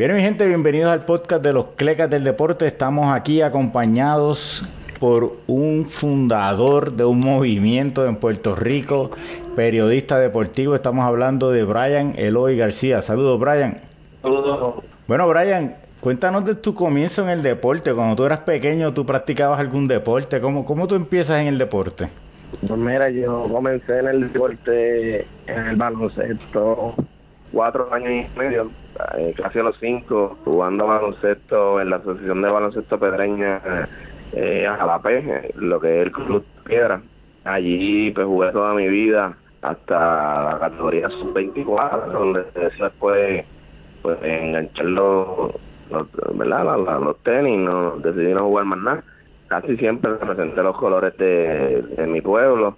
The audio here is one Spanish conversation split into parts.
Bien, mi gente, bienvenidos al podcast de los Clecas del Deporte. Estamos aquí acompañados por un fundador de un movimiento en Puerto Rico, periodista deportivo. Estamos hablando de Brian Eloy García. Saludos, Brian. Saludos. Bueno, Brian, cuéntanos de tu comienzo en el deporte. Cuando tú eras pequeño, ¿tú practicabas algún deporte? ¿Cómo, cómo tú empiezas en el deporte? Pues mira, yo comencé en el deporte, en el baloncesto, cuatro años y medio eh, casi a los cinco, jugando baloncesto en la Asociación de Baloncesto Pedreña eh, lo que es el Club Piedra. Allí pues jugué toda mi vida hasta la categoría sub-24, donde después pues enganchar los, ¿verdad? Los, tenis, no decidí no jugar más nada. Casi siempre representé los colores de, mi pueblo.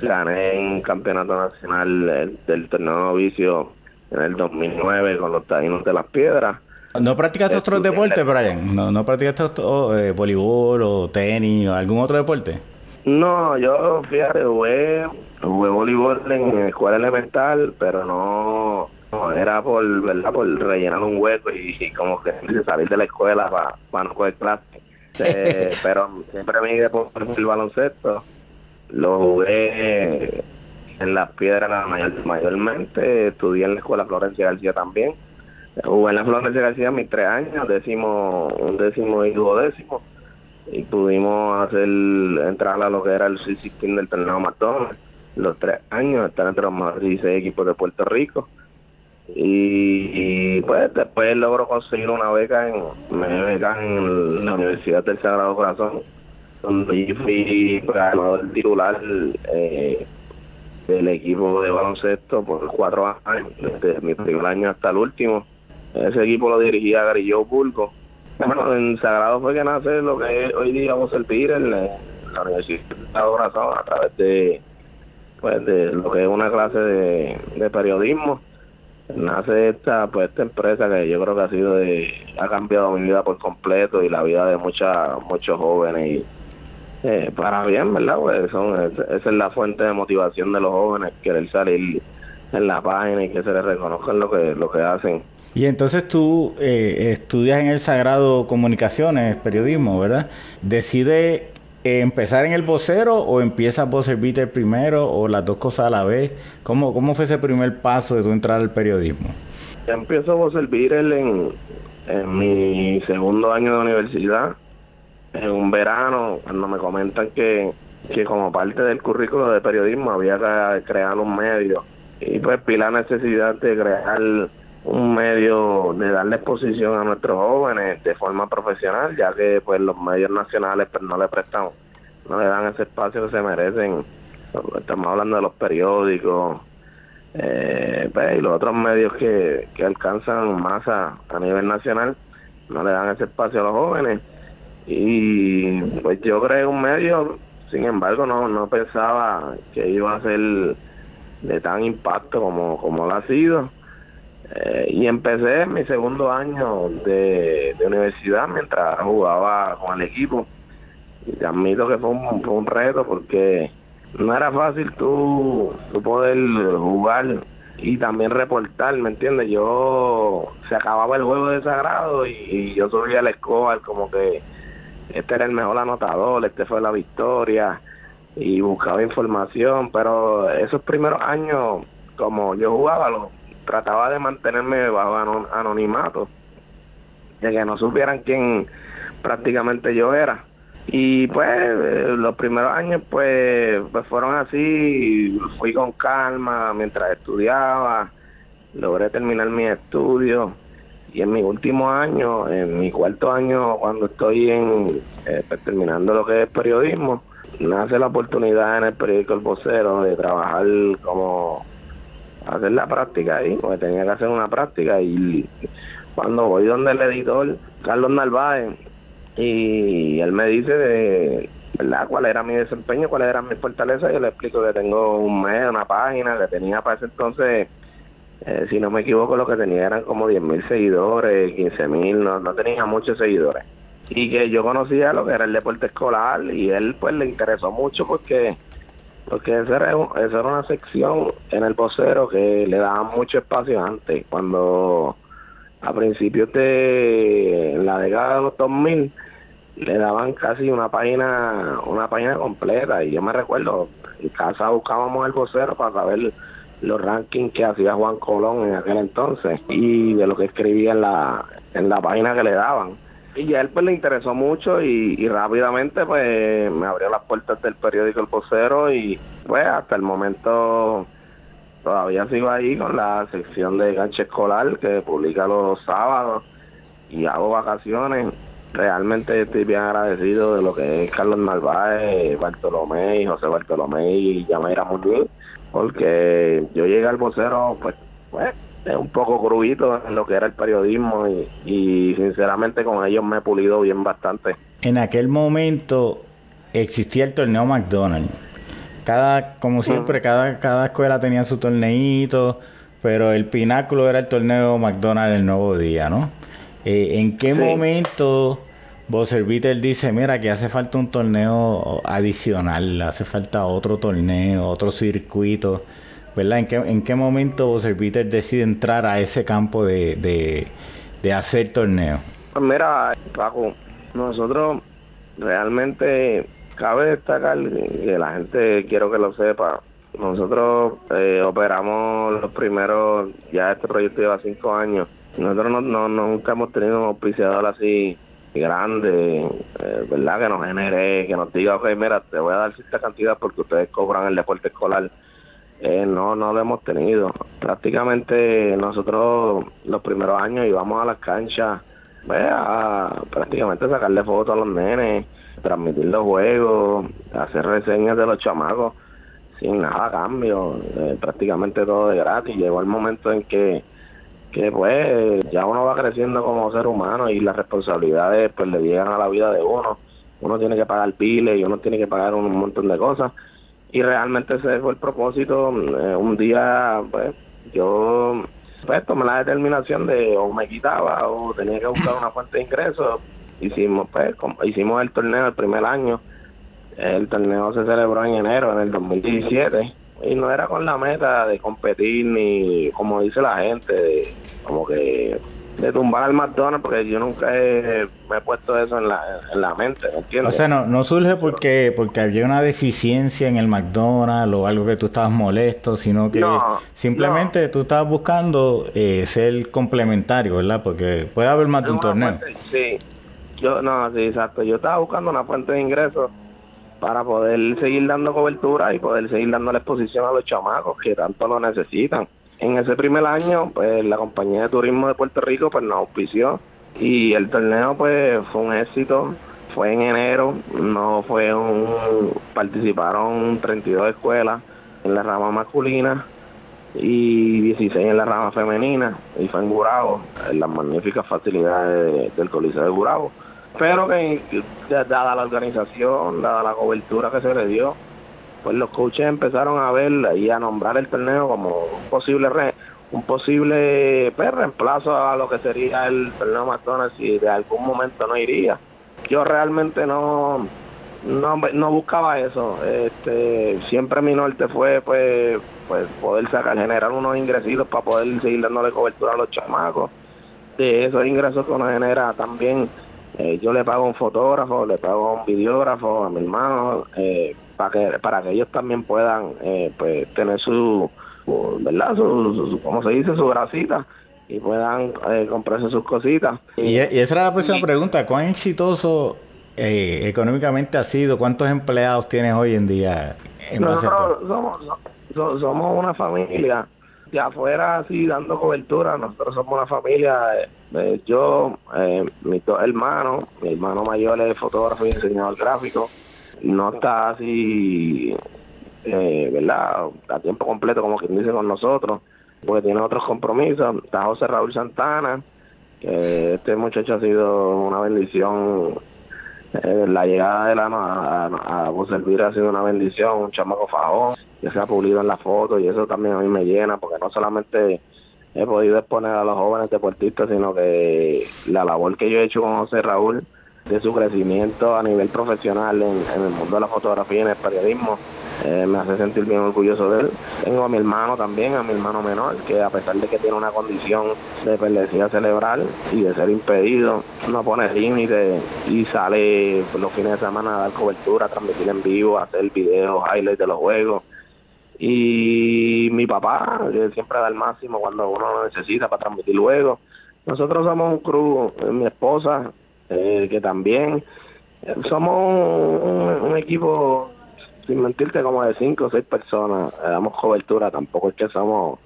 Gané en campeonato nacional del torneo vicio en el 2009 con los Taínos de las Piedras. ¿No practicaste otros deportes, Brian? ¿No, no practicaste otro, eh, voleibol o tenis o algún otro deporte? No, yo fíjate, jugué, jugué voleibol en escuela elemental, pero no, era por, ¿verdad? por rellenar un hueco y, como que salir de la escuela para no coger clase. Eh, pero siempre me iba por el baloncesto. Lo jugué en las piedras mayormente, estudié en la escuela Florencia García también. Jugué en la Florencia García mis tres años, décimo, un décimo y duodécimo, y pudimos hacer entrar a lo que era el C-16 del torneo McDonald's los tres años, estar entre los más 16 equipos de Puerto Rico. Y, pues después logro conseguir una beca en, beca en la Universidad del Sagrado Corazón, donde yo fui ganador titular eh, del equipo de baloncesto por cuatro años, desde mi primer año hasta el último. Ese equipo lo dirigía Garillo Bulgo. Bueno, en Sagrado fue que nace lo que hoy día vamos a servir en la, Universidad de Corazón a través de, pues, de lo que es una clase de, periodismo. Nace esta, pues, esta empresa que yo creo que ha sido de, ha cambiado mi vida por completo y la vida de mucha, muchos jóvenes y eh, para bien, ¿verdad? Pues son, esa es la fuente de motivación de los jóvenes, querer salir en la página y que se les reconozcan lo que, lo que hacen. Y entonces tú eh, estudias en el Sagrado Comunicaciones, periodismo, ¿verdad? ¿Decide empezar en el vocero o empiezas Vocer Beater primero o las dos cosas a la vez? ¿Cómo, cómo fue ese primer paso de tu entrar al periodismo? Yo empiezo Vocer Beater en, en mi segundo año de universidad en un verano, cuando me comentan que, que como parte del currículo de periodismo había que crear un medio. Y pues vi la necesidad de crear un medio de darle exposición a nuestros jóvenes de forma profesional, ya que pues los medios nacionales pues no le prestan, no le dan ese espacio que se merecen. Estamos hablando de los periódicos, eh, pues, y los otros medios que, que alcanzan masa a nivel nacional, no le dan ese espacio a los jóvenes y pues yo creé un medio, sin embargo no, no pensaba que iba a ser de tan impacto como, como lo ha sido. Eh, y empecé mi segundo año de, universidad mientras jugaba con el equipo. Y te admito que fue un, fue un reto porque no era fácil tú, tú poder jugar y también reportar, ¿me entiendes? Yo se acababa el juego de sagrado y, y yo subía al escobar como que este era el mejor anotador, este fue la victoria y buscaba información, pero esos primeros años, como yo jugaba, lo, trataba de mantenerme bajo anonimato, de que no supieran quién prácticamente yo era. Y pues eh, los primeros años pues, pues fueron así, fui con calma mientras estudiaba, logré terminar mis estudios y en mi último año, en mi cuarto año, cuando estoy en eh, pues, terminando lo que es periodismo, nace la oportunidad en el periódico El Vocero de trabajar como hacer la práctica ahí, porque tenía que hacer una práctica y cuando voy donde el editor, Carlos Narváez, y él me dice de ¿verdad? cuál era mi desempeño, cuál era mi fortaleza, yo le explico que tengo un mes, una página, que tenía para ese entonces eh, si no me equivoco, lo que tenía eran como 10.000 seguidores, 15.000, no, no tenía muchos seguidores. Y que yo conocía lo que era el deporte escolar y él pues le interesó mucho porque porque esa era, esa era una sección en el vocero que le daba mucho espacio antes, cuando a principios de la década de los 2000 le daban casi una página una página completa y yo me recuerdo en casa buscábamos el vocero para saber los rankings que hacía Juan Colón en aquel entonces y de lo que escribía en la en la página que le daban. Y a él pues le interesó mucho y, rápidamente pues me abrió las puertas del periódico El Vocero y pues hasta el momento todavía sigo ahí con la sección de ganche escolar que publica los sábados y hago vacaciones. Realmente estoy bien agradecido de lo que es Carlos Narváez, Bartolomé, y José Bartolomé y Yameira Muñoz, porque yo llegué al vocero, pues, pues, es un poco crudito en lo que era el periodismo y, y sinceramente con ellos me he pulido bien bastante. En aquel momento existía el torneo McDonald's. Cada, como siempre, cada, cada escuela tenía su torneito, pero el pináculo era el torneo McDonald's el nuevo día, ¿no? Eh, ¿En qué momento Boserviter dice, mira, que hace falta un torneo adicional, hace falta otro torneo, otro circuito, ¿verdad? ¿En qué, en qué momento Boserviter decide entrar a ese campo de, de, hacer torneo? Pues mira, Paco, nosotros realmente cabe destacar que la gente, quiero que lo sepa, nosotros eh, operamos los primeros, ya este proyecto lleva cinco años, nosotros no, no, nunca hemos tenido un auspiciador así grande, eh, ¿verdad? Que nos genere, que nos diga, ok, mira, te voy a dar cierta cantidad porque ustedes cobran el deporte escolar. Eh, no, no lo hemos tenido. Prácticamente nosotros los primeros años íbamos a las canchas a prácticamente sacarle fotos a los nenes, transmitir los juegos, hacer reseñas de los chamacos sin nada a cambio, eh, prácticamente todo de gratis. Llegó el momento en que que pues ya uno va creciendo como ser humano y las responsabilidades pues le llegan a la vida de uno. Uno tiene que pagar piles y uno tiene que pagar un montón de cosas. Y realmente ese fue el propósito. Eh, un día pues yo pues tomé la determinación de o me quitaba o tenía que buscar una fuente de ingresos. Hicimos pues hicimos el torneo el primer año. El torneo se celebró en enero en el 2017 y no era con la meta de competir ni como dice la gente de, como que de tumbar al McDonald's porque yo nunca he, me he puesto eso en la, en la mente ¿me entiendes? o sea no, no surge porque porque había una deficiencia en el McDonald's o algo que tú estabas molesto sino que simplemente tú estabas buscando eh, ser complementario verdad porque puede haber más de un torneo. sí. Yo no sí exacto. Yo estaba buscando una fuente de ingresos para poder seguir dando cobertura y poder seguir dando la exposición a los chamacos que tanto lo necesitan. En ese primer año, pues la compañía de turismo de Puerto Rico pues nos auspició y el torneo pues fue un éxito. Fue en enero, no fue un participaron 32 escuelas en la rama masculina y 16 en la rama femenina y fue en Gurabo, en las magníficas facilidades del Coliseo de Gurabo pero que dada la organización, dada la cobertura que se le dio, pues los coaches empezaron a ver y a nombrar el torneo como un posible un posible pues, reemplazo a lo que sería el torneo McDonald's si de algún momento no iría. Yo realmente no no, no buscaba eso. Este, siempre mi norte fue pues pues poder sacar, generar unos ingresos para poder seguir dándole cobertura a los chamacos. De esos ingresos que uno genera también eh, yo le pago a un fotógrafo, le pago a un videógrafo, a mi hermano, eh, para que para que ellos también puedan eh, pues tener su, ¿verdad? Su, ¿cómo se dice? Su grasita y puedan comprarse sus cositas. Y, esa era la próxima pregunta, ¿cuán exitoso económicamente ha sido? ¿Cuántos empleados tienes hoy en día? En Nosotros somos, somos una familia de afuera así dando cobertura, nosotros somos una familia eh, yo, eh, mis dos hermanos, mi hermano mayor es fotógrafo y diseñador gráfico, no está así, eh, ¿verdad? A tiempo completo, como quien dice con nosotros, porque tiene otros compromisos. Está José Raúl Santana, que este muchacho ha sido una bendición. Eh, la llegada de la a, a, a ha sido una bendición, un chamaco fajón, que se ha pulido en la foto y eso también a mí me llena, porque no solamente he podido exponer a los jóvenes deportistas, sino que la labor que yo he hecho con José Raúl de su crecimiento a nivel profesional en, el mundo de la fotografía y en el periodismo. Eh, me hace sentir bien orgulloso de él. Tengo a mi hermano también, a mi hermano menor, que a pesar de que tiene una condición de perlesía cerebral y de ser impedido, no pone límite y sale los fines de semana a dar cobertura, a transmitir en vivo, hacer videos, highlights de los juegos. Y mi papá, que siempre da el máximo cuando uno lo necesita para transmitir luego. Nosotros somos un crew, eh, mi esposa, eh, que también somos un, equipo, sin mentirte, como de cinco o seis personas, damos cobertura, tampoco es que somos,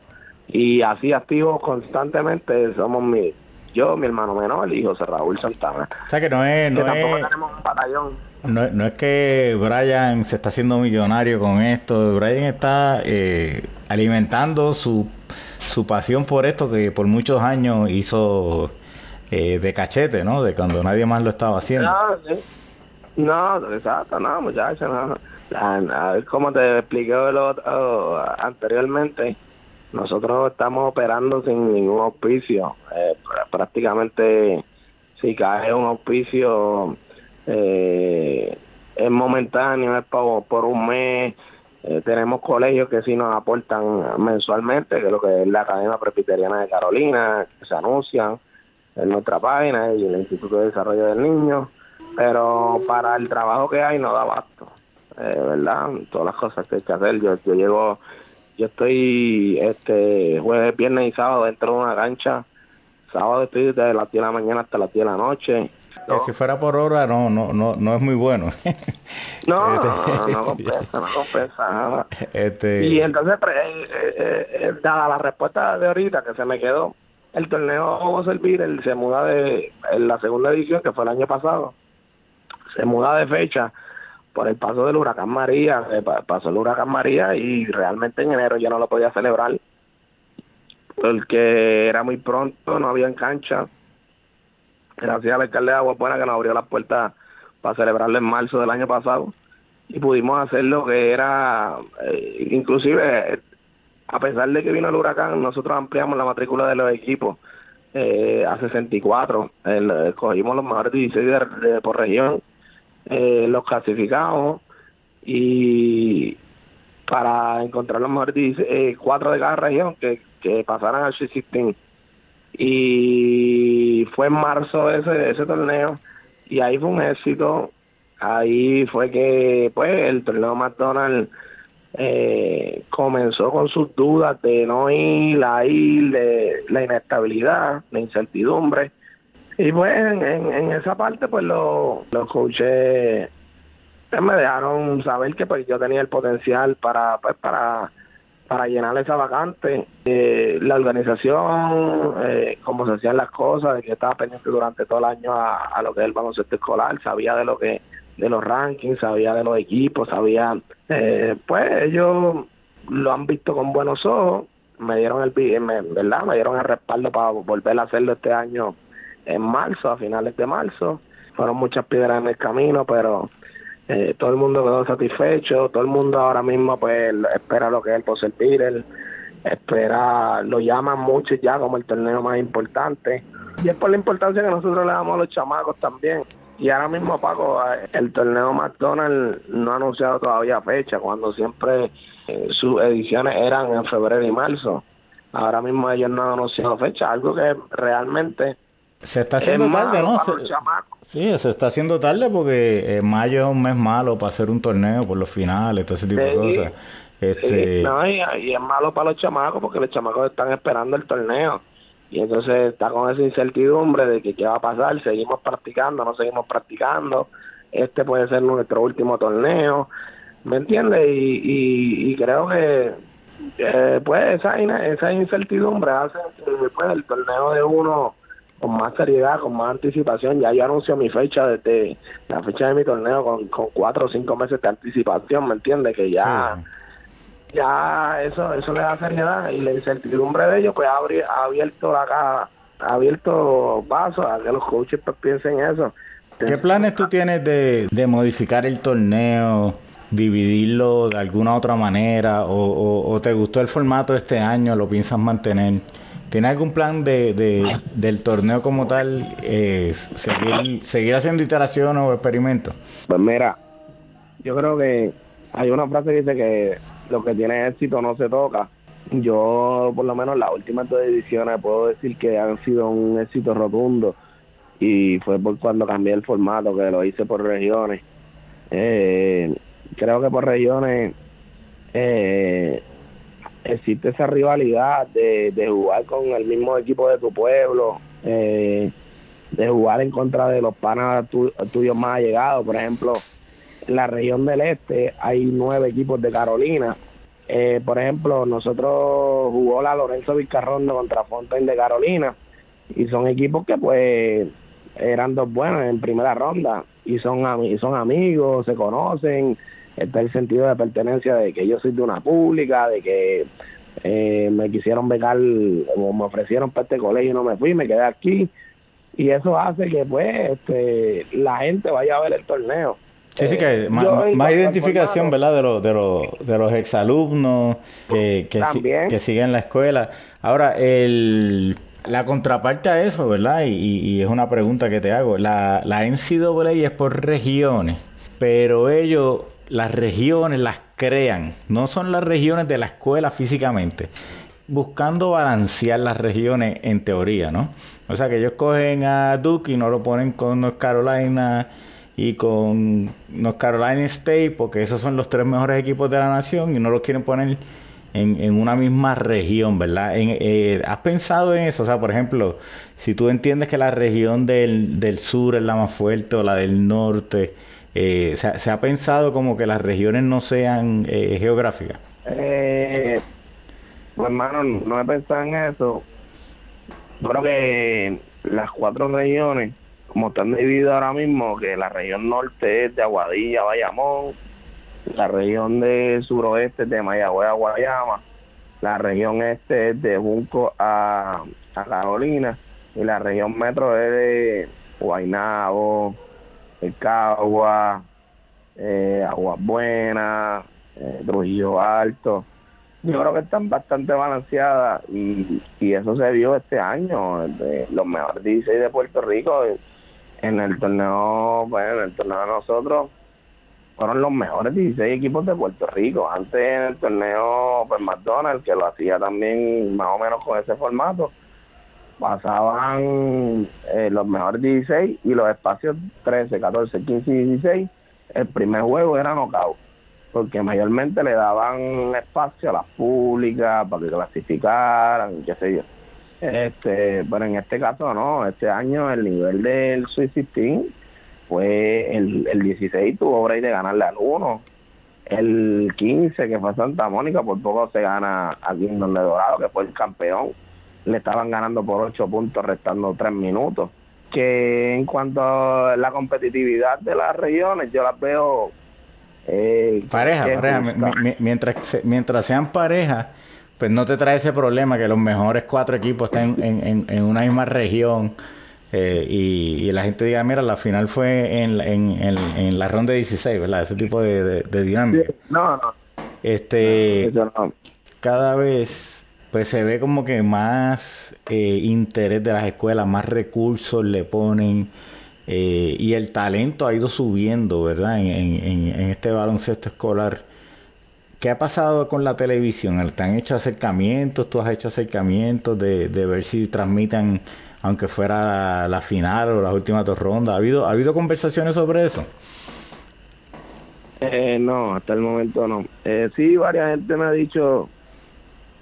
y así activos constantemente, somos mi, yo, mi hermano menor y José Raúl Santana. O sea que no es, no tampoco es, tenemos un batallón. No, no, es que Brian se está haciendo millonario con esto, Brian está eh, alimentando su, su pasión por esto que por muchos años hizo eh, de cachete, ¿no? De cuando nadie más lo estaba haciendo. No, no exacto, no, muchachos, no. Como te expliqué anteriormente, nosotros estamos operando sin ningún auspicio. Eh, prácticamente, si cae un auspicio, eh, es momentáneo, es por, por un mes. Eh, tenemos colegios que sí nos aportan mensualmente, que es lo que es la Academia Presbiteriana de Carolina, que se anuncian en nuestra página y el Instituto de Desarrollo del Niño, pero para el trabajo que hay no da abasto, eh, ¿verdad? Todas las cosas que hay que hacer. Yo, yo llego, yo estoy este jueves, viernes y sábado dentro de una cancha. Sábado estoy desde las 10 de la mañana hasta las 10 de la noche. Que si fuera por hora no no no no es muy bueno. no, este, no, compensa, no compensa nada. Este... Y entonces, eh, eh, eh, dada la respuesta de ahorita que se me quedó, el torneo va a servir, él se muda de en la segunda edición, que fue el año pasado, se muda de fecha por el paso del huracán María, pasó el huracán María y realmente en enero ya no lo podía celebrar porque era muy pronto, no había en cancha. Gracias al alcalde de Agua Buena que nos abrió las puertas para celebrarlo en marzo del año pasado y pudimos hacer lo que era, eh, inclusive a pesar de que vino el huracán, nosotros ampliamos la matrícula de los equipos eh, a 64. El, cogimos los mejores 16 de, por región, eh, los clasificamos y para encontrar los mejores 16, eh, cuatro de cada región que, que pasaran al System. Y fue en marzo ese, ese torneo y ahí fue un éxito. Ahí fue que pues el torneo McDonald's eh, comenzó con sus dudas de no ir, la ir, de la inestabilidad, la incertidumbre. Y pues en, esa parte pues los coaches pues, me dejaron saber que pues yo tenía el potencial para pues para para llenar esa vacante. Eh, la organización, eh, cómo se hacían las cosas, de que estaba pendiente durante todo el año a, lo que es el baloncesto escolar, sabía de lo que de los rankings, sabía de los equipos, sabía, eh, pues ellos lo han visto con buenos ojos, me dieron el, me, ¿verdad? Me dieron el respaldo para volver a hacerlo este año en marzo, a finales de marzo. Fueron muchas piedras en el camino, pero eh, todo el mundo quedó satisfecho, todo el mundo ahora mismo pues espera lo que es el Poser Peter, espera, lo llaman mucho ya como el torneo más importante. Y es por la importancia que nosotros le damos a los chamacos también. Y ahora mismo, Paco, el torneo McDonald's no ha anunciado todavía fecha, cuando siempre eh, sus ediciones eran en febrero y marzo. Ahora mismo ellos no han anunciado fecha, algo que realmente... Se está haciendo tarde, ¿no? sí, se está haciendo tarde porque eh, mayo es un mes malo para hacer un torneo por los finales, todo ese tipo de cosas. Este... no, y, y, es malo para los chamacos porque los chamacos están esperando el torneo y entonces está con esa incertidumbre de que qué va a pasar, seguimos practicando, no seguimos practicando, este puede ser nuestro último torneo, ¿me entiendes? Y, y, creo que eh, pues esa, esa incertidumbre hace que después el torneo de uno con más seriedad, con más anticipación, ya yo anuncio mi fecha desde la fecha de mi torneo con, con cuatro o cinco meses de anticipación, ¿me entiendes? Que ya ya eso eso le da seriedad y la incertidumbre de ellos pues ha, abierto la caja, ha abierto paso a que los coaches pues, piensen eso. ¿Qué planes tú tienes de, de modificar el torneo, dividirlo de alguna otra manera o, o, te gustó el formato este año, lo piensas mantener? ¿Tiene algún plan de, de, del torneo como tal? Eh, seguir, ¿Seguir haciendo iteraciones o experimentos? Pues mira, yo creo que hay una frase que dice que lo que tiene éxito no se toca. Yo, por lo menos, las últimas dos ediciones puedo decir que han sido un éxito rotundo y fue por cuando cambié el formato, que lo hice por regiones. Eh, creo que por regiones eh, existe esa rivalidad de, de, jugar con el mismo equipo de tu pueblo, eh, de jugar en contra de los panas tuyos más allegados. Por ejemplo, en la región del este hay nueve equipos de Carolina. Eh, por ejemplo, nosotros jugó la Lorenzo Vizcarrondo contra Fontaine de Carolina y son equipos que pues eran dos buenos en primera ronda y son, y son amigos, se conocen, está el sentido de pertenencia de que yo soy de una pública, de que eh, me quisieron becar o me ofrecieron para este colegio y no me fui, me quedé aquí y eso hace que pues este, la gente vaya a ver el torneo. Sí, sí, que eh, más, identificación, ¿verdad? De, los de, los, de los exalumnos que, que, que siguen la escuela. Ahora, el, la contraparte a eso, ¿verdad? Y, y, es una pregunta que te hago. La, la NCAA es por regiones, pero ellos las regiones las crean, no son las regiones de la escuela físicamente, buscando balancear las regiones en teoría, ¿no? O sea que ellos cogen a Duke y no lo ponen con North Carolina y con North Carolina State, porque esos son los tres mejores equipos de la nación y no los quieren poner en, en una misma región, ¿verdad? Eh, ¿Has pensado en eso? O sea, por ejemplo, si tú entiendes que la región del, del sur es la más fuerte o la del norte, eh, ¿se, ha pensado como que las regiones no sean eh, geográficas? Eh, pues hermano, no he pensado en eso. Creo que las cuatro regiones, como están divididas ahora mismo, que la región norte es de Aguadilla, Bayamón, la región de suroeste es de Mayagüez a Guayama, la región este es de Junco a, a Carolina y la región metro es de Guaynabo, el Cagua, eh, Aguas Buenas, eh, Trujillo Alto. Yo creo que están bastante balanceadas y, eso se vio este año, los mejores 16 de Puerto Rico en el torneo, bueno, en el torneo de nosotros fueron los mejores 16 equipos de Puerto Rico. Antes en el torneo pues McDonald's, que lo hacía también más o menos con ese formato, pasaban eh, los mejores 16 y los espacios 13, 14, 15 y 16. El primer juego era knockout, porque mayormente le daban espacio a las públicas para que clasificaran, qué sé yo. Este, pero en este caso no, este año el nivel del 16 fue el, el 16 tuvo break de ganarle al 1. El 15 que fue Santa Mónica por poco se gana a Kingdom de Dorado que fue el campeón le estaban ganando por 8 puntos restando 3 minutos. Que en cuanto a la competitividad de las regiones, yo las veo... Eh, pareja, pareja. mientras, mientras sean parejas, pues no te trae ese problema que los mejores cuatro equipos estén en, en, una misma región. Eh, y, la gente diga, mira, la final fue en, en, la ronda de 16, ¿verdad? Ese tipo de, de, dinámica. no, no. Este, cada vez pues se ve como que más eh, interés de las escuelas, más recursos le ponen eh, y el talento ha ido subiendo, ¿verdad? En, este baloncesto escolar. ¿Qué ha pasado con la televisión? ¿Te han hecho acercamientos? ¿Tú has hecho acercamientos de, de ver si transmitan, aunque fuera la, final o las últimas dos rondas? ¿Ha habido, ¿ha habido conversaciones sobre eso? Eh, no, hasta el momento no. Eh, sí, varias gente me ha dicho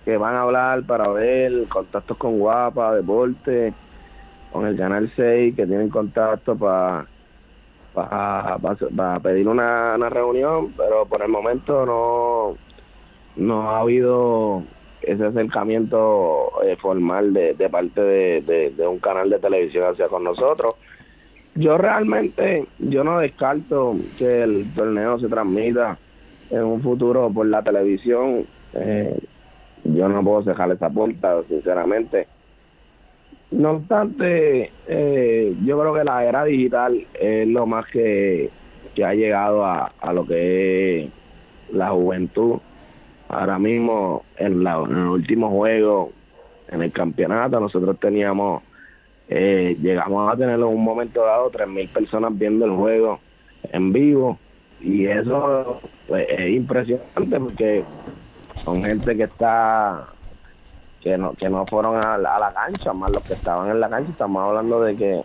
que van a hablar para ver contactos con Guapa, Deporte, con el Canal 6, que tienen contacto para para pedir una, reunión, pero por el momento no, no ha habido ese acercamiento eh, formal de, de parte de, de, un canal de televisión hacia con nosotros. Yo realmente, yo no descarto que el torneo se transmita en un futuro por la televisión. Eh, yo no puedo dejar esa puerta, sinceramente. No obstante, eh, yo creo que la era digital es lo más que, que ha llegado a, a lo que es la juventud. Ahora mismo, en, la, en el último juego, en el campeonato. Nosotros teníamos, eh, llegamos a tener en un momento dado 3.000 personas viendo el juego en vivo y eso pues, es impresionante porque son gente que está que no que no fueron a la, cancha más los que estaban en la cancha estamos hablando de que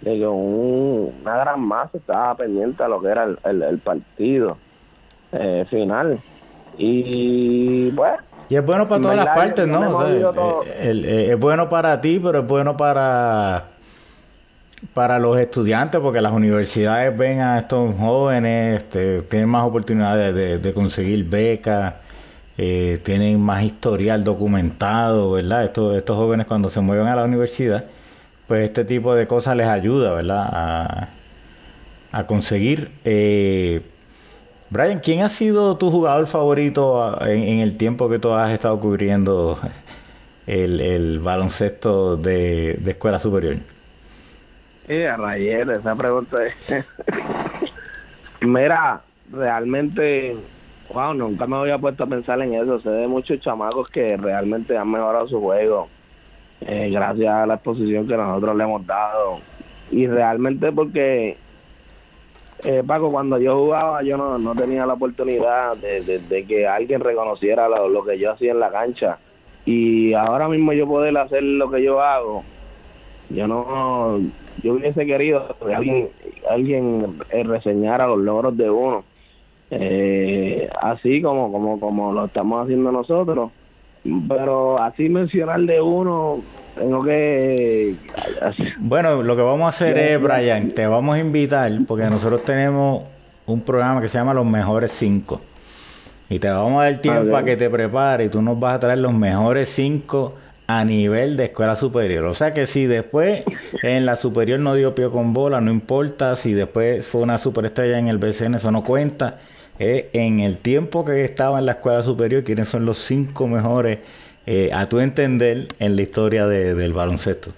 de que una gran masa estaba pendiente a lo que era el, partido eh, final y bueno y es bueno para todas las partes, ¿no? Eh, eh, es bueno para ti, pero es bueno para para los estudiantes, porque las universidades ven a estos jóvenes, este, tienen más oportunidades de, conseguir becas, eh, tienen más historial documentado, ¿verdad? Estos, jóvenes cuando se mueven a la universidad, pues este tipo de cosas les ayuda, ¿verdad? A, conseguir. Eh, Brian, ¿quién ha sido tu jugador favorito en, el tiempo que tú has estado cubriendo el, baloncesto de, escuela superior? Eh, Rayel, esa pregunta es... Mira, realmente, wow, nunca me había puesto a pensar en eso. Sé de muchos chamacos que realmente han mejorado su juego eh, gracias a la exposición que nosotros le hemos dado. Y realmente porque, eh, Paco, cuando yo jugaba yo no, no tenía la oportunidad de, que alguien reconociera lo, lo que yo hacía en la cancha. Y ahora mismo yo poder hacer lo que yo hago, yo no yo hubiese querido que alguien, alguien eh, reseñara los logros de uno, eh, así como, como, como lo estamos haciendo nosotros. Pero así mencionar de uno, tengo que... Bueno, lo que vamos a hacer es, Brian, te vamos a invitar, porque nosotros tenemos un programa que se llama Los Mejores Cinco. Y te vamos a dar tiempo para que te prepares y tú nos vas a traer los mejores cinco a nivel de escuela superior. O sea que si después en la superior no dio pie con bola, no importa. Si después fue una superestrella en el BCN, eso no cuenta. En el tiempo que estaba en la escuela superior, quiénes son los cinco mejores, eh, a tu entender, en la historia del baloncesto.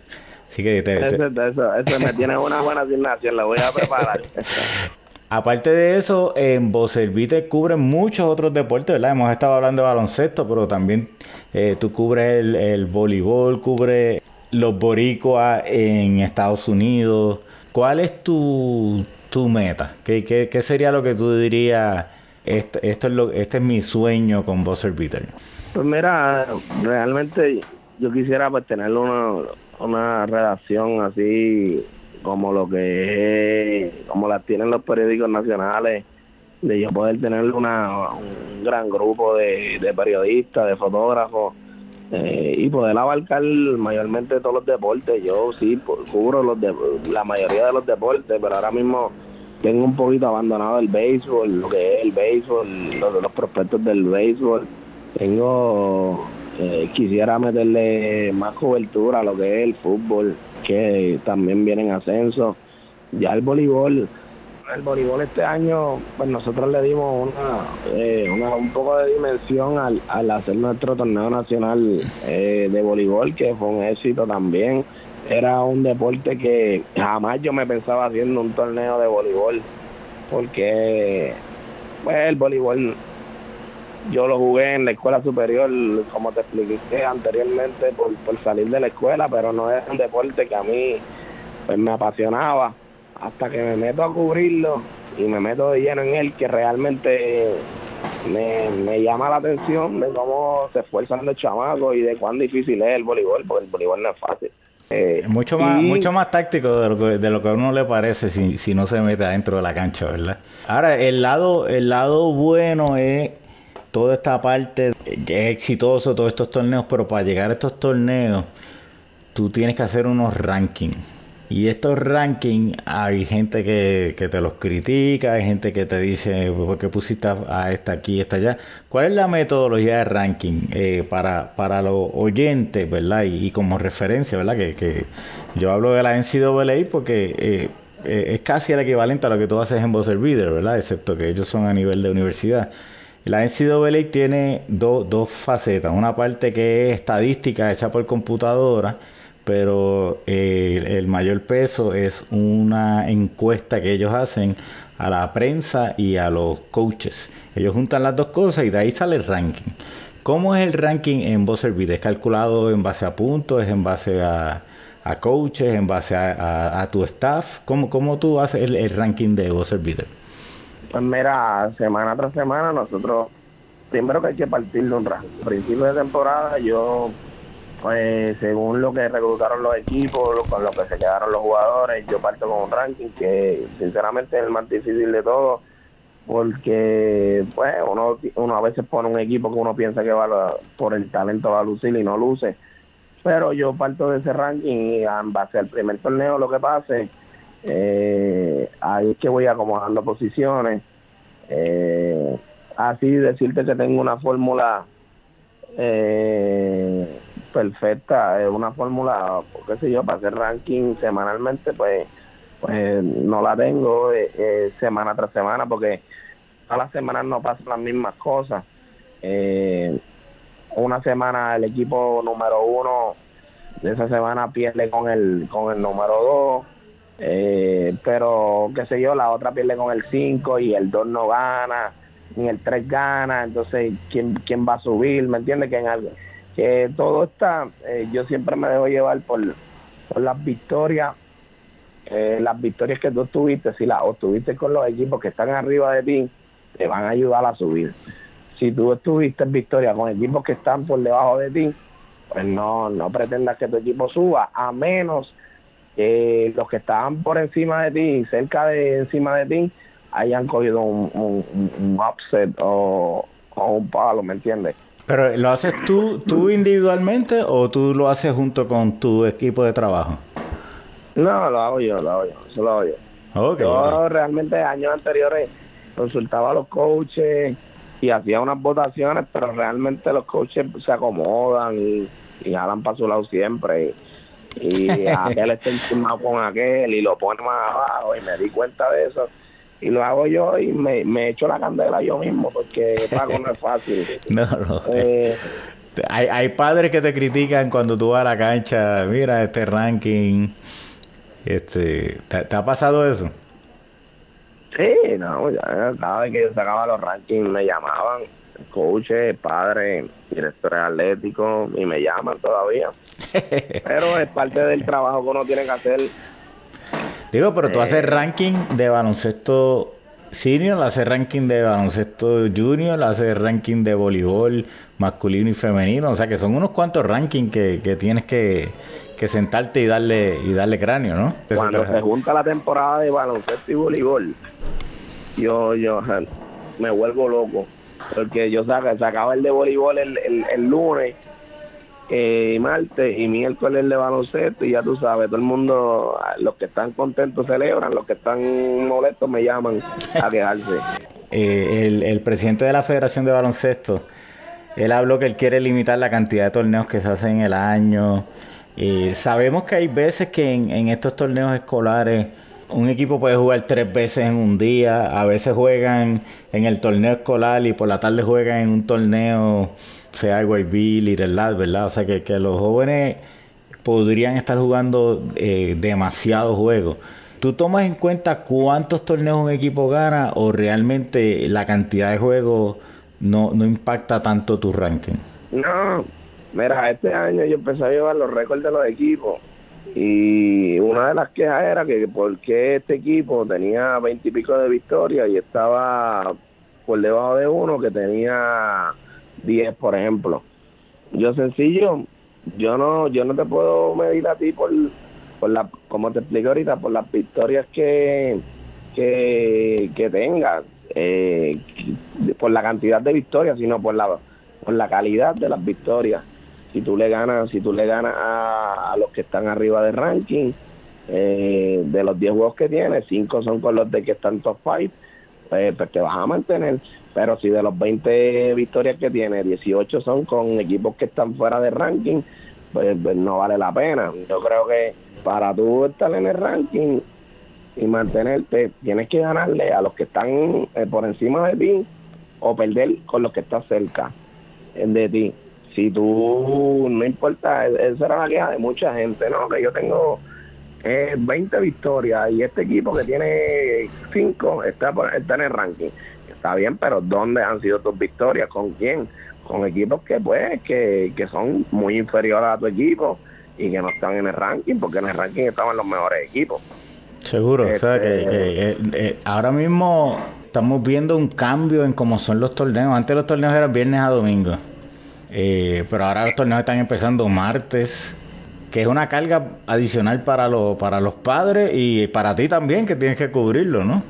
Así que eso, me tiene una buena asignación, la voy a preparar. Aparte de eso, en Vocervite cubre muchos otros deportes, ¿verdad? Hemos estado hablando de baloncesto, pero también eh, tú cubres el, voleibol, cubres los boricuas en Estados Unidos. ¿Cuál es tu, tu meta? ¿Qué, ¿Qué, sería lo que tú dirías? Esto, esto es lo, este es mi sueño con Buzzer Beater. Pues mira, realmente yo quisiera pues tener una, una redacción así como lo que es, como las tienen los periódicos nacionales, de yo poder tener una, un gran grupo de, de periodistas, de fotógrafos, eh, y poder abarcar mayormente todos los deportes. Yo sí cubro los de, la mayoría de los deportes, pero ahora mismo tengo un poquito abandonado el béisbol, lo que es el béisbol, los, prospectos del béisbol. Tengo, eh, quisiera meterle más cobertura a lo que es el fútbol que también viene en ascenso. Ya el voleibol, el voleibol este año, pues nosotros le dimos una, eh, un poco de dimensión al, al hacer nuestro torneo nacional eh, de voleibol, que fue un éxito también. Era un deporte que jamás yo me pensaba haciendo un torneo de voleibol, porque pues, el voleibol yo lo jugué en la escuela superior, como te expliqué anteriormente, por, por salir de la escuela, pero no es un deporte que a mí pues, me apasionaba. Hasta que me meto a cubrirlo y me meto de lleno en él, que realmente me, llama la atención de cómo se esfuerzan los chamacos y de cuán difícil es el voleibol, porque el voleibol no es fácil. Eh, mucho más mucho más táctico de lo que, de lo que a uno le parece si, si no se mete adentro de la cancha, ¿verdad? Ahora, el lado, el lado bueno es toda esta parte es exitoso, todos estos torneos, pero para llegar a estos torneos, tú tienes que hacer unos rankings. Y estos rankings, hay gente que, te los critica, hay gente que te dice, ¿por qué pusiste a esta aquí, esta allá? ¿Cuál es la metodología de ranking eh, para, para los oyentes, verdad? Y, como referencia, ¿verdad? Que, yo hablo de la NCAA porque eh, eh, es casi el equivalente a lo que tú haces en Buzzer Beater, ¿verdad? Excepto que ellos son a nivel de universidad. La NCAA tiene dos facetas. Una parte que es estadística hecha por computadora, pero eh, el mayor peso es una encuesta que ellos hacen a la prensa y a los coaches. Ellos juntan las dos cosas y de ahí sale el ranking. ¿Cómo es el ranking en Buzzer Beat? ¿Es calculado en base a puntos? ¿Es en base a, a coaches? ¿En base a, a, tu staff? ¿Cómo, ¿Cómo tú haces el, el ranking de Buzzer Beater? Pues mira, semana tras semana nosotros, primero que hay que partir de un ranking. A principio de temporada yo, pues según lo que reclutaron los equipos, con lo que se quedaron los jugadores, yo parto con un ranking que sinceramente es el más difícil de todo porque pues uno, uno a veces pone un equipo que uno piensa que va por el talento va a lucir y no luce. Pero yo parto de ese ranking y en base al primer torneo lo que pase eh, ahí es que voy acomodando posiciones. Eh, así decirte que tengo una fórmula eh, perfecta, una fórmula, qué sé yo, para hacer ranking semanalmente, pues pues no la tengo eh, eh, semana tras semana porque a las semanas no pasan las mismas cosas. Eh, una semana el equipo número uno de esa semana pierde con el con el número dos, pero qué sé yo, la otra pierde con el cinco y el dos no gana, ni el tres gana, entonces quién quién va a subir, ¿me entiendes? Que en algo, que todo está, yo siempre me dejo llevar por, por las victorias eh, las victorias que tú tuviste, si las obtuviste con los equipos que están arriba de ti, te van a ayudar a subir. Si tú estuviste en victoria con equipos que están por debajo de ti, pues no, no pretendas que tu equipo suba, a menos que los que estaban por encima de ti, cerca de encima de ti, hayan cogido un, un, upset o, un palo, ¿me entiendes? Pero ¿lo haces tú, tú individualmente o tú lo haces junto con tu equipo de trabajo? No, lo hago yo, lo hago yo, eso lo hago yo. yo realmente años anteriores consultaba a los coaches y hacía unas votaciones, pero realmente los coaches se acomodan y, y jalan para su lado siempre. Y, aquel está encima con aquel y lo pone más abajo y me di cuenta de eso. Y lo hago yo y me, me echo la candela yo mismo porque pago no es fácil. no, no. Eh, hay, hay padres que te critican cuando tú vas a la cancha, mira este ranking este, ¿te, ha pasado eso? Sí, no, ya cada vez que yo sacaba los rankings me llamaban coaches, padres, directores atléticos y me llaman todavía. pero es parte del trabajo que uno tiene que hacer. Digo, pero tú haces eh, ranking de baloncesto senior, haces ranking de baloncesto junior, haces ranking de voleibol masculino y femenino, o sea que son unos cuantos rankings que, que tienes que, que sentarte y darle y darle cráneo, ¿no? Cuando se junta la temporada de baloncesto y voleibol, yo, yo me vuelvo loco. Porque yo saca, sacaba el de voleibol el, el, lunes, eh, martes y miércoles de baloncesto y ya tú sabes, todo el mundo, los que están contentos celebran, los que están molestos me llaman a quejarse. Eh, el, el presidente de la Federación de Baloncesto, él habló que él quiere limitar la cantidad de torneos que se hacen en el año, eh, sabemos que hay veces que en, estos torneos escolares un equipo puede jugar tres veces en un día, a veces juegan en el torneo escolar y por la tarde juegan en un torneo, sea YB, Little Lad, ¿verdad? O sea que, los jóvenes podrían estar jugando eh, demasiados juegos. ¿Tú tomas en cuenta cuántos torneos un equipo gana o realmente la cantidad de juegos no, no impacta tanto tu ranking? No, Mira, este año yo empecé a llevar los récords de los equipos y una de las quejas era que porque este equipo tenía veintipico de victorias y estaba por debajo de uno que tenía diez, por ejemplo. Yo sencillo, yo no yo no te puedo medir a ti por, por la, como te expliqué ahorita, por las victorias que, que, que tengas, eh, por la cantidad de victorias, sino por la, por la calidad de las victorias si tú le ganas, si tú le ganas a, los que están arriba de ranking, eh, de los 10 juegos que tienes, 5 son con los de que están top 5, pues, pues, vas a mantener. Pero si de los 20 victorias que tienes, 18 son con equipos que están fuera de ranking, pues, pues, no vale la pena. Yo creo que para tú estar en el ranking y mantenerte, tienes que ganarle a los que están eh, por encima de ti o perder con los que están cerca de ti si tú, no importa, esa era la queja de mucha gente, ¿no? Que yo tengo eh, 20 victorias y este equipo que tiene 5 está, está en el ranking. Está bien, pero ¿dónde han sido tus victorias? ¿Con quién? con equipos que pues que, que son muy inferiores a tu equipo y que no están en el ranking porque en el ranking estaban los mejores equipos. Seguro, o sea que, este, eh, eh, ahora mismo estamos viendo un cambio en cómo son los torneos. Antes los torneos eran viernes a domingo, eh, pero ahora los torneos están empezando martes, que es una carga adicional para, los para los padres y para ti también, que tienes que cubrirlo, ¿no?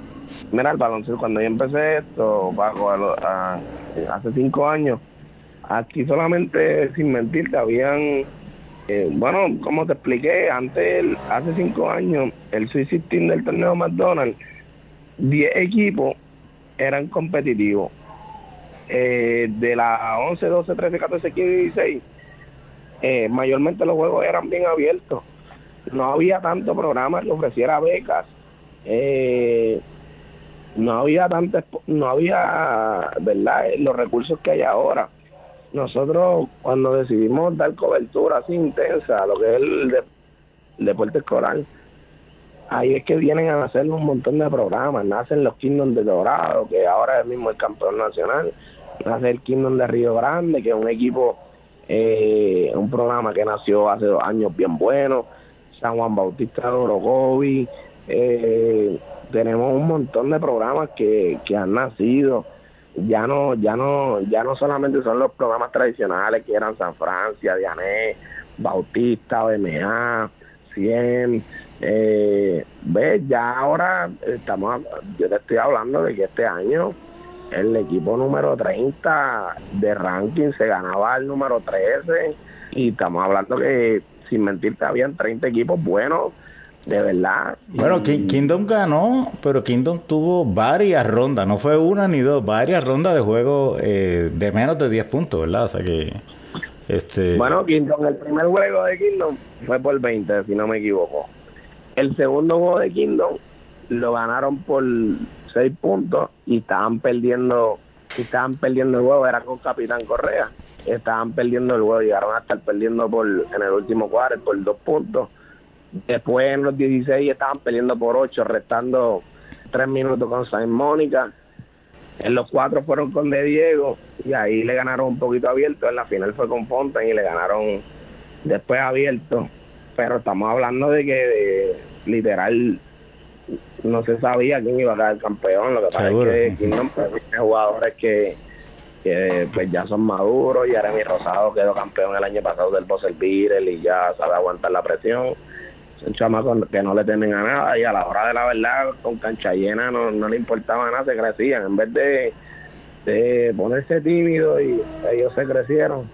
Mira, el baloncesto, cuando yo empecé esto, Paco, hace cinco años, aquí solamente, sin mentirte, habían eh, bueno, como te expliqué, antes, hace cinco años, el Sweet Team del torneo McDonald's, 10 equipos eran competitivos. Eh, de las 11, 12, 13, 14, 15 16, eh, mayormente los juegos eran bien abiertos. No había tanto programa que ofreciera becas. no había tanto, no había, ¿verdad? Los recursos que hay ahora nosotros cuando decidimos dar cobertura así intensa a lo que es el, deporte escolar, ahí es que vienen a hacer un montón de programas. Nacen los Kingdom de Dorado, que ahora es mismo el campeón nacional. Nace el Kingdom de Río Grande, que es un equipo, eh, un programa que nació hace dos años bien bueno. San Juan Bautista de Orogovi. Eh, tenemos un montón de programas que, que han nacido ya no, ya no, ya no solamente son los programas tradicionales que eran San Francia, Diané, Bautista, BMA, 100, eh, ves, ya ahora estamos, yo te estoy hablando de que este año el equipo número 30 de ranking se ganaba el número 13 y estamos hablando que sin mentirte habían 30 equipos buenos de verdad. Bueno, Kingdom ganó, pero Kingdom tuvo varias rondas, no fue una ni dos, varias rondas de juego eh, de menos de 10 puntos, ¿verdad? O sea que... Este... Bueno, Kingdom, el primer juego de Kingdom fue por 20, si no me equivoco. El segundo juego de Kingdom lo ganaron por 6 puntos y estaban perdiendo y estaban perdiendo el juego, era con Capitán Correa. Estaban perdiendo el juego, llegaron a estar perdiendo por en el último cuadro por 2 puntos Después en los 16 estaban peleando por 8, restando 3 minutos con San Mónica. En los cuatro fueron con De Diego y ahí le ganaron un poquito abierto. En la final fue con Fonten y le ganaron después abierto. Pero estamos hablando de que literal no se sabía quién iba a el campeón. Lo que pasa es que tiene jugadores que, que pues ya son maduros. Y Aremi Rosado quedó campeón el año pasado del Bosser Beatle y ya sabe aguantar la presión son chamacos que no le temen a nada y a la hora de la verdad con cancha llena no, no le importaba nada, se crecían. En vez de, de ponerse tímidos y ellos se crecieron.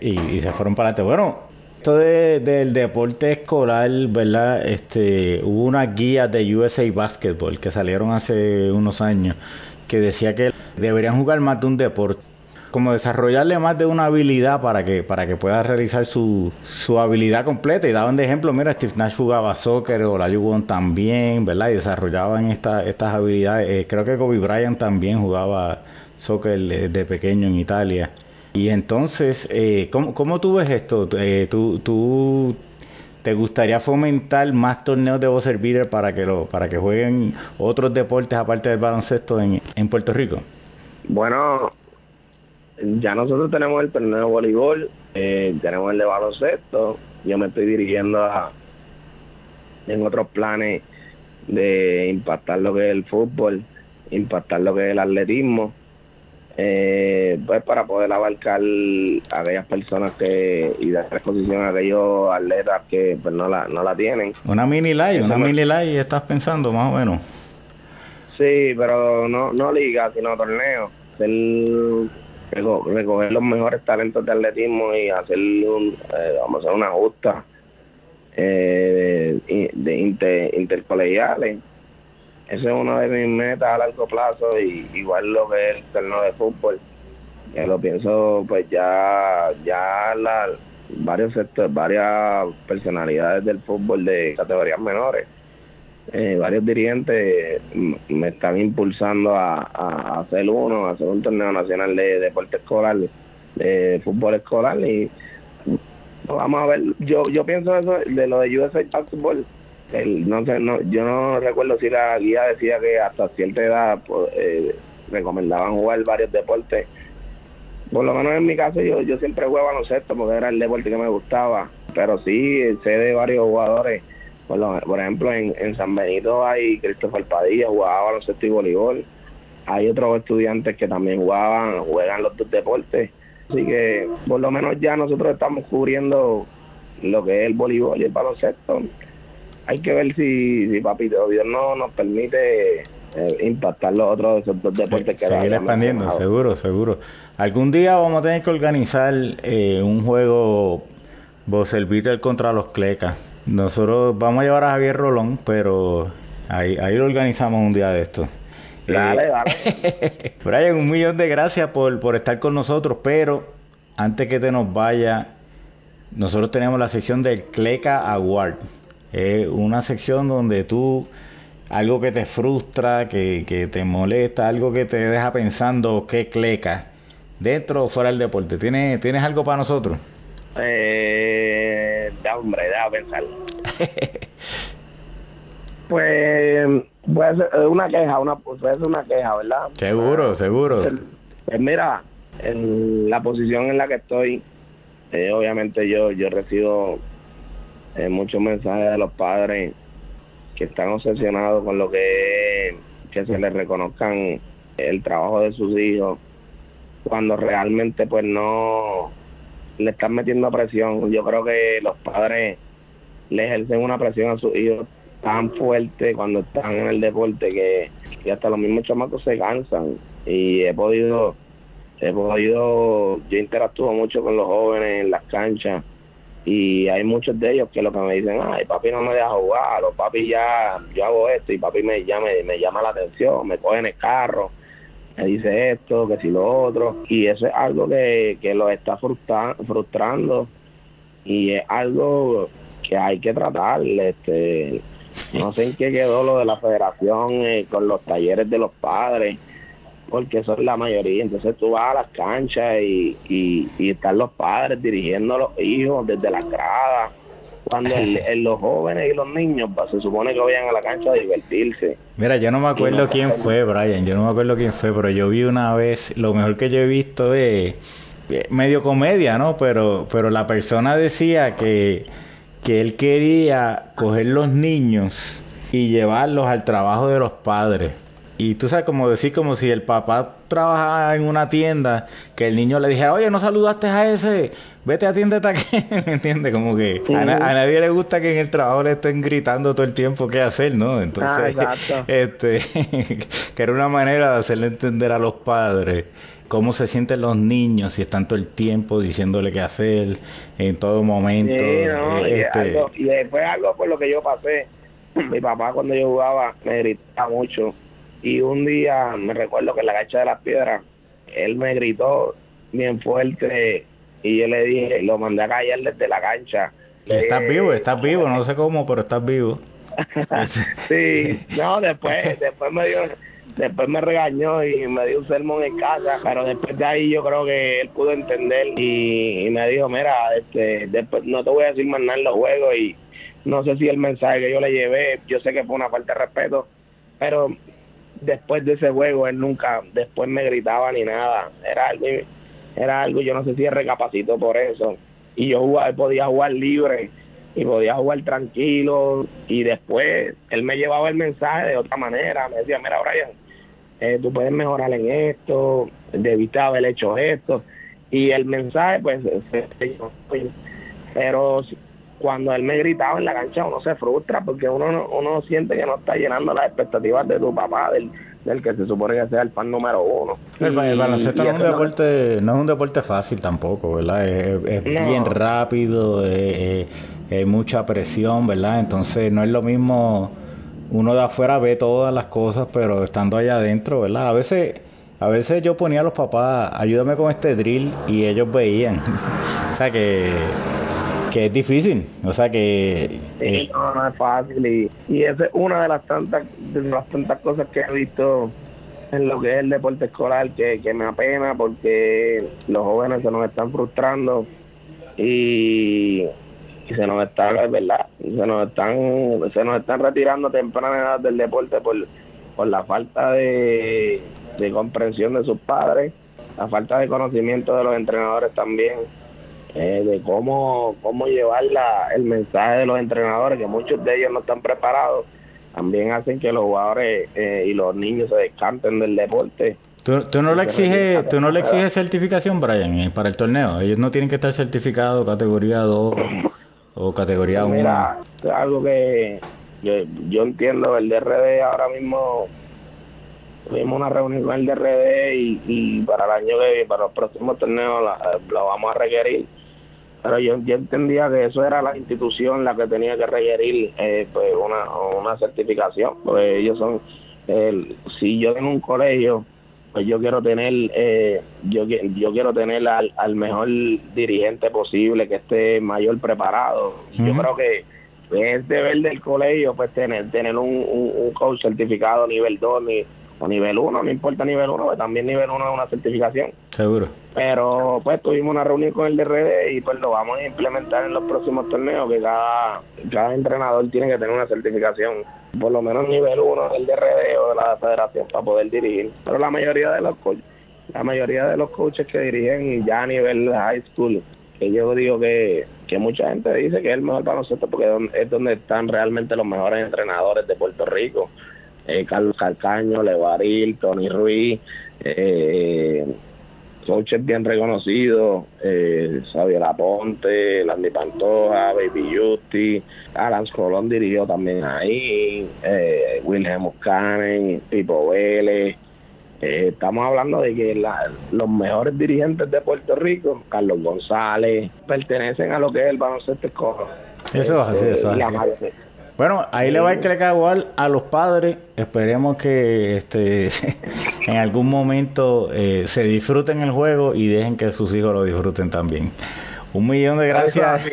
y, se fueron para adelante. Bueno, esto del deporte escolar, ¿verdad? Este, hubo una guía de USA Basketball que salieron hace unos años que decía que deberían jugar más de un deporte como desarrollarle más de una habilidad para que, para que pueda realizar su, su habilidad completa. Y daban de ejemplo, mira, Steve Nash jugaba soccer o la Yugon también, ¿verdad? Y desarrollaban esta, estas habilidades. Eh, creo que Kobe Bryant también jugaba soccer de pequeño en Italia. Y entonces, eh, ¿cómo, ¿cómo, tú ves esto? Eh, ¿tú, ¿Tú te gustaría fomentar más torneos de buzzer beater para que, lo, para que jueguen otros deportes aparte del baloncesto en, en Puerto Rico? Bueno, ya nosotros tenemos el torneo de voleibol, eh, tenemos el de baloncesto, yo me estoy dirigiendo a en otros planes de impactar lo que es el fútbol, impactar lo que es el atletismo, eh, pues para poder abarcar a aquellas personas que y dar exposición a aquellos atletas que pues no la, no la tienen. Una mini live, una mini live estás pensando más o menos. Sí, pero no, no liga, sino torneo. El recoger los mejores talentos de atletismo y hacer un, eh, vamos a hacer una justa eh, de, inter, intercolegiales. Esa es una de mis metas a largo plazo y igual lo que el torneo de fútbol. Que lo pienso, pues ya, ya la, varios sectores, varias personalidades del fútbol de categorías menores eh, varios dirigentes me están impulsando a, hacer uno, a hacer un torneo nacional de deporte escolar, de, fútbol escolar y vamos a ver, yo yo pienso eso de lo de USA Basketball, el, no sé, no, yo no recuerdo si la guía decía que hasta cierta edad pues, eh, recomendaban jugar varios deportes. Por lo menos en mi caso yo, yo siempre jugué baloncesto porque era el deporte que me gustaba, pero sí sé de varios jugadores, por, por ejemplo en, en San Benito hay Christopher Padilla, jugaba baloncesto y voleibol, hay otros estudiantes que también jugaban, juegan los dos deportes, así que por lo menos ya nosotros estamos cubriendo lo que es el voleibol y el baloncesto. Hay que ver si, si papito Dios no nos permite eh, impactar los otros dos deportes que Seguir expandiendo, seguro, seguro. Algún día vamos a tener que organizar eh, un juego Boselviter contra los Clecas. Nosotros vamos a llevar a Javier Rolón, pero ahí, ahí lo organizamos un día de esto. Dale, eh, dale. Brian, un millón de gracias por, por estar con nosotros, pero antes que te nos vaya, nosotros tenemos la sección del Cleca Award. Es una sección donde tú, algo que te frustra, que, que te molesta, algo que te deja pensando qué Cleca, dentro o fuera del deporte. ¿Tienes, ¿tienes algo para nosotros? Eh, da, hombre, da pensar. pues puede ser una queja, una, puede ser una queja, ¿verdad? Seguro, seguro. Pues mira, en la posición en la que estoy, eh, obviamente yo, yo recibo muchos mensajes de los padres que están obsesionados con lo que que se les reconozcan el trabajo de sus hijos cuando realmente pues no le están metiendo presión. Yo creo que los padres le ejercen una presión a sus hijos tan fuerte cuando están en el deporte que, que hasta los mismos chamacos se cansan y he podido he podido yo interactúo mucho con los jóvenes en las canchas y hay muchos de ellos que lo que me dicen, ay, papi no me deja jugar, o papi ya, yo hago esto, y papi me, ya me, llama la atención, me coge en el carro, me dice esto, que si lo otro, y eso es algo que, que los está frustra, frustrando, y es algo que hay que tratar, este, no sé en qué quedó lo de la federación eh, con los talleres de los padres, porque es la mayoría. Entonces tú vas a las canchas y, y, y están los padres dirigiendo a los hijos desde la grada. Cuando el, los jóvenes y los niños pues, se supone que vayan a la cancha a divertirse. Mira, yo no me acuerdo quién fue, Brian. Yo no me acuerdo quién fue, pero yo vi una vez, lo mejor que yo he visto es medio comedia, ¿no? Pero, pero la persona decía que, que él quería coger los niños y llevarlos al trabajo de los padres. Y tú sabes, como decir, como si el papá trabajaba en una tienda, que el niño le dijera, oye, no saludaste a ese, vete atiéndete aquí, ¿me entiendes? Como que a, nadie le gusta que en el trabajo le estén gritando todo el tiempo qué hacer, ¿no? Entonces, este, que era una manera de hacerle entender a los padres cómo se sienten los niños si están todo el tiempo diciéndole qué hacer en todo momento. Sí, no, y, este algo, y después algo por lo que yo pasé. Mi papá cuando yo jugaba me gritaba mucho y un día me recuerdo que en la cancha de las piedras él me gritó bien fuerte y yo le dije, lo mandé a callar desde la cancha. estás vivo, estás vivo, no sé cómo, pero estás vivo. sí, no, después, después me dio, después me regañó y me dio un sermón en casa, pero después de ahí yo creo que él pudo entender y, me dijo, mira, este, después no te voy a decir más nada en los juegos y no sé si el mensaje que yo le llevé, yo sé que fue una falta de respeto, pero después de ese juego él nunca después me gritaba ni nada era algo era algo yo no sé si recapacito por eso y yo jugaba, podía jugar libre y podía jugar tranquilo y después él me llevaba el mensaje de otra manera me decía mira Brian eh, tú puedes mejorar en esto debiste haber hecho esto y el mensaje pues pero cuando él me gritaba en la cancha uno se frustra porque uno uno siente que no está llenando las expectativas de tu papá, del, del que se supone que sea el fan número uno. El, baloncesto no es un deporte, no es un deporte fácil tampoco, ¿verdad? Es, bien rápido, es, mucha presión, ¿verdad? Entonces no es lo mismo uno de afuera ve todas las cosas, pero estando allá adentro, ¿verdad? A veces, a veces yo ponía a los papás, ayúdame con este drill, y ellos veían. o sea que que es difícil, o sea que... Eh, no, no es fácil y, y esa es una de las tantas de las tantas cosas que he visto en lo que es el deporte escolar que, que me apena porque los jóvenes se nos están frustrando y, se nos están, verdad, se nos están, se nos están retirando a temprana edad del deporte por, por la falta de, de comprensión de sus padres la falta de conocimiento de los entrenadores también, eh, de cómo, cómo llevar la, el mensaje de los entrenadores, que muchos de ellos no están preparados, también hacen que los jugadores eh, y los niños se descanten del deporte. ¿Tú, tú no le exiges tú no le exiges certificación, Brian, eh, para el torneo? Ellos no tienen que estar certificados categoría 2 o categoría 1. Mira, es algo que, que yo entiendo, el DRD ahora mismo tuvimos una reunión con el DRD y, y para el año que viene, para los próximos torneos, la, la vamos a requerir. Pero yo, yo entendía que eso era la institución la que tenía que requerir eh, pues una, una certificación, porque ellos son, el, si yo en un colegio, pues yo quiero tener, eh, yo, yo quiero tener al, al mejor dirigente posible, que esté mayor preparado. Yo creo que es deber del colegio pues tener tener un, un, un coach certificado nivel 2 ni, o nivel 1, no importa nivel 1, pues también nivel 1 es una certificación. Seguro. Pero pues tuvimos una reunión con el DRD y pues lo vamos a implementar en los próximos torneos, que cada, cada entrenador tiene que tener una certificación, por lo menos nivel 1 del DRD o de la federación para poder dirigir. Pero la mayoría de los coaches, la mayoría de los coaches que dirigen ya a nivel high school, que yo digo que, que mucha gente dice que es el mejor baloncesto porque es donde, es donde están realmente los mejores entrenadores de Puerto Rico. Eh, Carlos Calcaño, Levaril, Tony Ruiz, eh, coaches bien reconocidos, eh, Xavier Aponte, Landy Pantoja, Baby Justi, Alan Colón dirigió también ahí, eh, Wilhelm Muscanen, Pipo Vélez. Eh, estamos hablando de que la, los mejores dirigentes de Puerto Rico, Carlos González, pertenecen a lo que es el baloncesto escolar. Eso es así, eso es y la así. Bueno, ahí le va a entregar igual a los padres. Esperemos que este en algún momento eh, se disfruten el juego y dejen que sus hijos lo disfruten también. Un millón de gracias.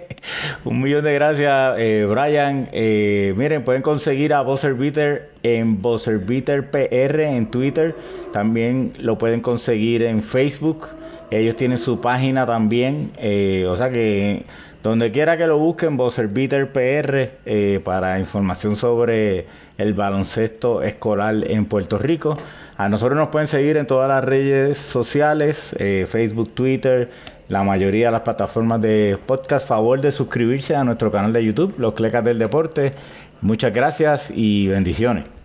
Un millón de gracias, eh, Brian. Eh, miren, pueden conseguir a Buzzer Beater en Buzzer Beater PR en Twitter. También lo pueden conseguir en Facebook. Ellos tienen su página también. eh, o sea que donde quiera que lo busquen, Buzzer Beater PR eh, para información sobre el baloncesto escolar en Puerto Rico. A nosotros nos pueden seguir en todas las redes sociales, eh, Facebook, Twitter, la mayoría de las plataformas de podcast. Favor de suscribirse a nuestro canal de YouTube, Los Clecas del Deporte. Muchas gracias y bendiciones.